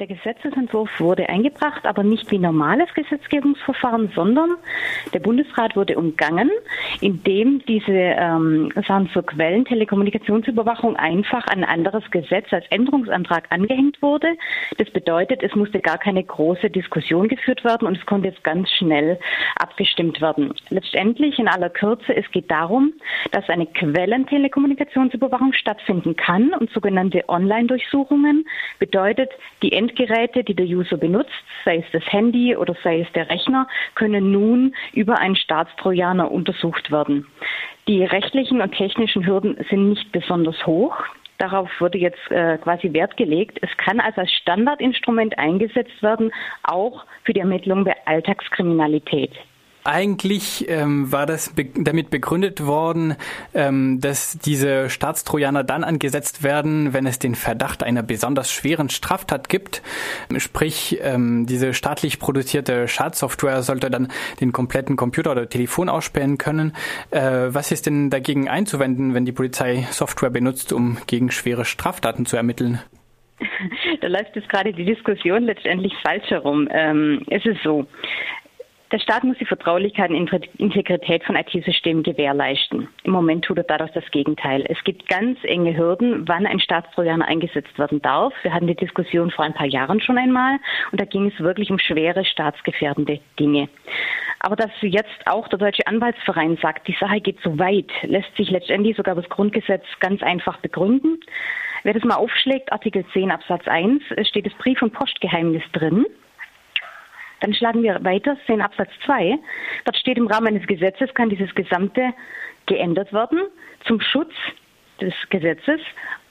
Der Gesetzesentwurf wurde eingebracht, aber nicht wie normales Gesetzgebungsverfahren, sondern der Bundesrat wurde umgangen, indem diese ähm, Sachen zur Quellentelekommunikationsüberwachung einfach an ein anderes Gesetz als Änderungsantrag angehängt wurde. Das bedeutet, es musste gar keine große Diskussion geführt werden und es konnte jetzt ganz schnell abgestimmt werden. Letztendlich in aller Kürze, es geht darum, dass eine Quellentelekommunikationsüberwachung stattfinden kann und sogenannte Online-Durchsuchungen bedeutet, die End Endgeräte, die der User benutzt, sei es das Handy oder sei es der Rechner, können nun über einen Staatstrojaner untersucht werden. Die rechtlichen und technischen Hürden sind nicht besonders hoch. Darauf wurde jetzt äh, quasi Wert gelegt. Es kann also als Standardinstrument eingesetzt werden, auch für die Ermittlung der Alltagskriminalität. Eigentlich ähm, war das be damit begründet worden, ähm, dass diese Staatstrojaner dann angesetzt werden, wenn es den Verdacht einer besonders schweren Straftat gibt. Sprich, ähm, diese staatlich produzierte Schadsoftware sollte dann den kompletten Computer oder Telefon ausspähen können. Äh, was ist denn dagegen einzuwenden, wenn die Polizei Software benutzt, um gegen schwere Straftaten zu ermitteln? Da läuft jetzt gerade die Diskussion letztendlich falsch herum. Ähm, es ist so, der Staat muss die Vertraulichkeit und Integrität von IT-Systemen gewährleisten. Im Moment tut er dadurch das Gegenteil. Es gibt ganz enge Hürden, wann ein Staatstrojaner eingesetzt werden darf. Wir hatten die Diskussion vor ein paar Jahren schon einmal und da ging es wirklich um schwere staatsgefährdende Dinge. Aber dass jetzt auch der Deutsche Anwaltsverein sagt, die Sache geht zu weit, lässt sich letztendlich sogar das Grundgesetz ganz einfach begründen. Wer das mal aufschlägt, Artikel 10 Absatz 1, steht das Brief- und Postgeheimnis drin. Dann schlagen wir weiter, sehen Absatz 2. Dort steht im Rahmen eines Gesetzes kann dieses Gesamte geändert werden zum Schutz des Gesetzes.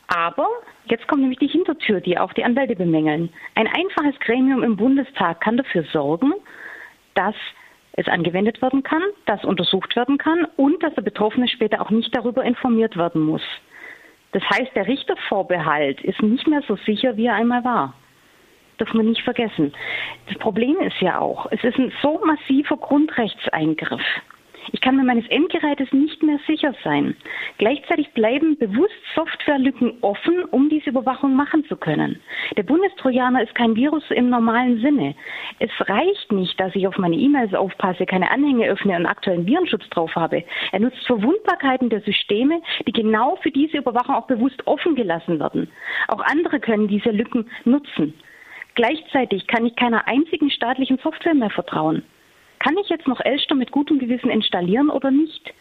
Aber jetzt kommt nämlich die Hintertür, die auch die Anwälte bemängeln. Ein einfaches Gremium im Bundestag kann dafür sorgen, dass es angewendet werden kann, dass untersucht werden kann und dass der Betroffene später auch nicht darüber informiert werden muss. Das heißt, der Richtervorbehalt ist nicht mehr so sicher, wie er einmal war darf man nicht vergessen. Das Problem ist ja auch, es ist ein so massiver Grundrechtseingriff. Ich kann mir meines Endgerätes nicht mehr sicher sein. Gleichzeitig bleiben bewusst Softwarelücken offen, um diese Überwachung machen zu können. Der Bundestrojaner ist kein Virus im normalen Sinne. Es reicht nicht, dass ich auf meine E-Mails aufpasse, keine Anhänge öffne und aktuellen Virenschutz drauf habe. Er nutzt Verwundbarkeiten der Systeme, die genau für diese Überwachung auch bewusst offen gelassen werden. Auch andere können diese Lücken nutzen. Gleichzeitig kann ich keiner einzigen staatlichen Software mehr vertrauen. Kann ich jetzt noch Elster mit gutem Gewissen installieren oder nicht?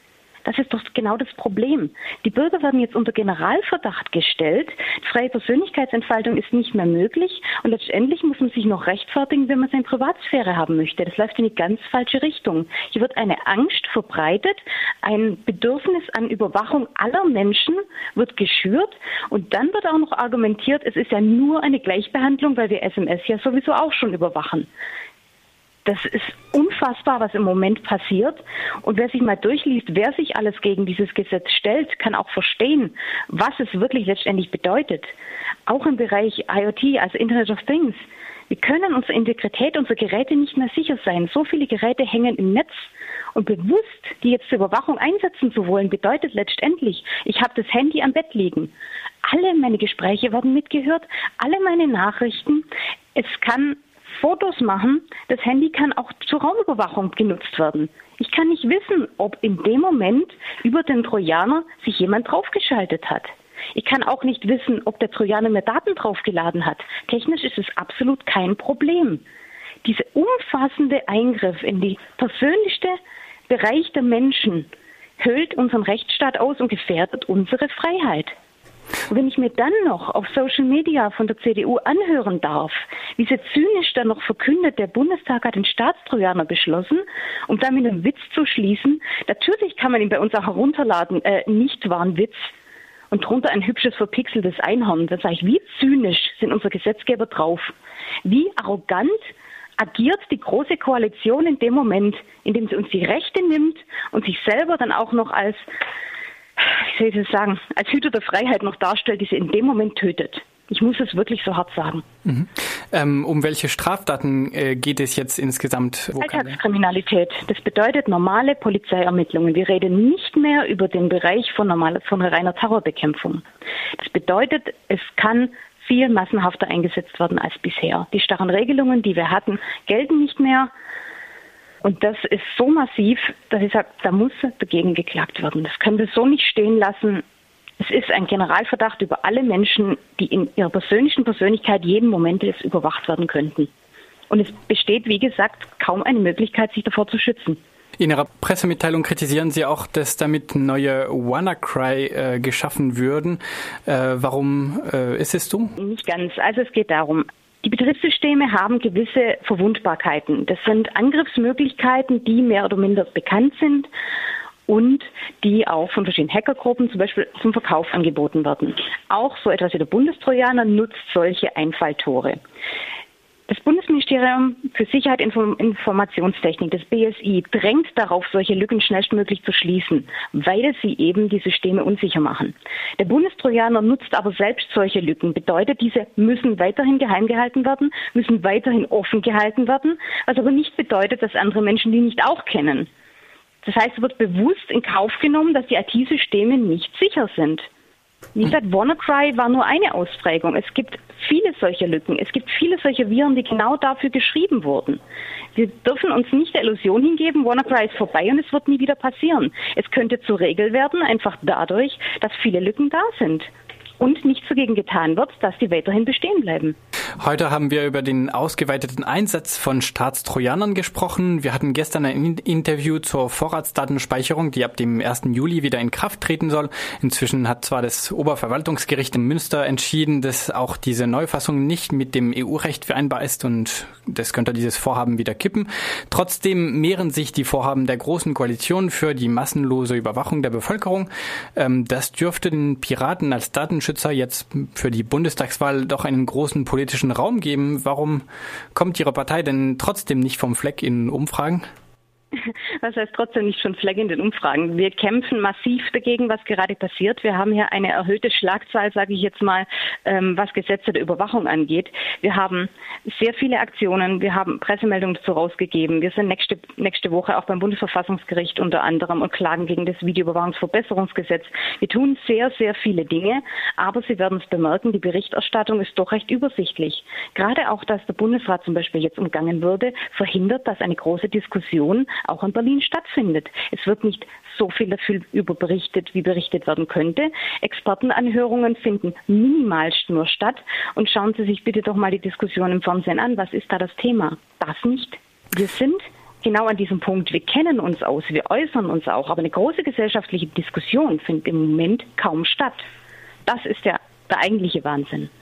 Das ist doch genau das Problem. Die Bürger werden jetzt unter Generalverdacht gestellt. Freie Persönlichkeitsentfaltung ist nicht mehr möglich und letztendlich muss man sich noch rechtfertigen, wenn man seine Privatsphäre haben möchte. Das läuft in die ganz falsche Richtung. Hier wird eine Angst verbreitet, ein Bedürfnis an Überwachung aller Menschen wird geschürt und dann wird auch noch argumentiert, es ist ja nur eine Gleichbehandlung, weil wir SMS ja sowieso auch schon überwachen. Das ist unfassbar, was im Moment passiert. Und wer sich mal durchliest, wer sich alles gegen dieses Gesetz stellt, kann auch verstehen, was es wirklich letztendlich bedeutet. Auch im Bereich IoT, also Internet of Things. Wir können unsere Integrität unserer Geräte nicht mehr sicher sein. So viele Geräte hängen im Netz. Und bewusst die jetzt zur Überwachung einsetzen zu wollen, bedeutet letztendlich, ich habe das Handy am Bett liegen. Alle meine Gespräche werden mitgehört, alle meine Nachrichten. Es kann Fotos machen. Das Handy kann auch zur Raumüberwachung genutzt werden. Ich kann nicht wissen, ob in dem Moment über den Trojaner sich jemand draufgeschaltet hat. Ich kann auch nicht wissen, ob der Trojaner mir Daten draufgeladen hat. Technisch ist es absolut kein Problem. Dieser umfassende Eingriff in die persönlichste Bereich der Menschen höhlt unseren Rechtsstaat aus und gefährdet unsere Freiheit. Wenn ich mir dann noch auf Social Media von der CDU anhören darf, wie sie zynisch dann noch verkündet, der Bundestag hat den Staatstrojaner beschlossen, um damit einen Witz zu schließen, natürlich kann man ihn bei uns auch herunterladen, äh, nicht war ein Witz. Und drunter ein hübsches verpixeltes Einhorn. Dann sage ich, wie zynisch sind unsere Gesetzgeber drauf? Wie arrogant agiert die Große Koalition in dem Moment, in dem sie uns die Rechte nimmt und sich selber dann auch noch als wie soll ich das sagen, als Hüter der Freiheit noch darstellt, die sie in dem Moment tötet. Ich muss es wirklich so hart sagen. Mhm. Ähm, um welche Straftaten äh, geht es jetzt insgesamt? Alltagskriminalität. Das bedeutet normale Polizeiermittlungen. Wir reden nicht mehr über den Bereich von, normal, von reiner Terrorbekämpfung. Das bedeutet, es kann viel massenhafter eingesetzt werden als bisher. Die starren Regelungen, die wir hatten, gelten nicht mehr. Und das ist so massiv, dass ich sage, da muss dagegen geklagt werden. Das können wir so nicht stehen lassen. Es ist ein Generalverdacht über alle Menschen, die in ihrer persönlichen Persönlichkeit jeden Moment überwacht werden könnten. Und es besteht, wie gesagt, kaum eine Möglichkeit, sich davor zu schützen. In Ihrer Pressemitteilung kritisieren Sie auch, dass damit neue WannaCry äh, geschaffen würden. Äh, warum äh, ist es so? Nicht ganz. Also es geht darum, die Betriebssysteme haben gewisse Verwundbarkeiten. Das sind Angriffsmöglichkeiten, die mehr oder minder bekannt sind und die auch von verschiedenen Hackergruppen zum Beispiel zum Verkauf angeboten werden. Auch so etwas wie der Bundestrojaner nutzt solche Einfalltore. Das Bundesministerium für Sicherheit und Informationstechnik, das BSI, drängt darauf, solche Lücken schnellstmöglich zu schließen, weil sie eben die Systeme unsicher machen. Der Bundestrojaner nutzt aber selbst solche Lücken. Bedeutet, diese müssen weiterhin geheim gehalten werden, müssen weiterhin offen gehalten werden, was aber nicht bedeutet, dass andere Menschen die nicht auch kennen. Das heißt, es wird bewusst in Kauf genommen, dass die IT-Systeme nicht sicher sind. Wie gesagt, WannaCry war nur eine Ausprägung. Es gibt viele solcher Lücken. Es gibt viele solcher Viren, die genau dafür geschrieben wurden. Wir dürfen uns nicht der Illusion hingeben, WannaCry ist vorbei und es wird nie wieder passieren. Es könnte zur Regel werden, einfach dadurch, dass viele Lücken da sind und nichts dagegen getan wird, dass die weiterhin bestehen bleiben. Heute haben wir über den ausgeweiteten Einsatz von Staatstrojanern gesprochen. Wir hatten gestern ein Interview zur Vorratsdatenspeicherung, die ab dem 1. Juli wieder in Kraft treten soll. Inzwischen hat zwar das Oberverwaltungsgericht in Münster entschieden, dass auch diese Neufassung nicht mit dem EU-Recht vereinbar ist und das könnte dieses Vorhaben wieder kippen. Trotzdem mehren sich die Vorhaben der Großen Koalition für die massenlose Überwachung der Bevölkerung. Ähm, das dürfte den Piraten als Datenschützer jetzt für die Bundestagswahl doch einen großen politischen Raum geben. Warum kommt Ihre Partei denn trotzdem nicht vom Fleck in Umfragen? Was heißt trotzdem nicht schon Fleck in den Umfragen? Wir kämpfen massiv dagegen, was gerade passiert. Wir haben hier eine erhöhte Schlagzahl, sage ich jetzt mal, ähm, was Gesetze der Überwachung angeht. Wir haben sehr viele Aktionen. Wir haben Pressemeldungen dazu rausgegeben. Wir sind nächste, nächste Woche auch beim Bundesverfassungsgericht unter anderem und klagen gegen das Videoüberwachungsverbesserungsgesetz. Wir tun sehr, sehr viele Dinge, aber Sie werden es bemerken, die Berichterstattung ist doch recht übersichtlich. Gerade auch, dass der Bundesrat zum Beispiel jetzt umgangen würde, verhindert, dass eine große Diskussion auch in Berlin stattfindet. Es wird nicht so viel dafür überberichtet, wie berichtet werden könnte. Expertenanhörungen finden minimalst nur statt. Und schauen Sie sich bitte doch mal die Diskussion im Fernsehen an. Was ist da das Thema? Das nicht. Wir sind genau an diesem Punkt. Wir kennen uns aus, wir äußern uns auch, aber eine große gesellschaftliche Diskussion findet im Moment kaum statt. Das ist der, der eigentliche Wahnsinn.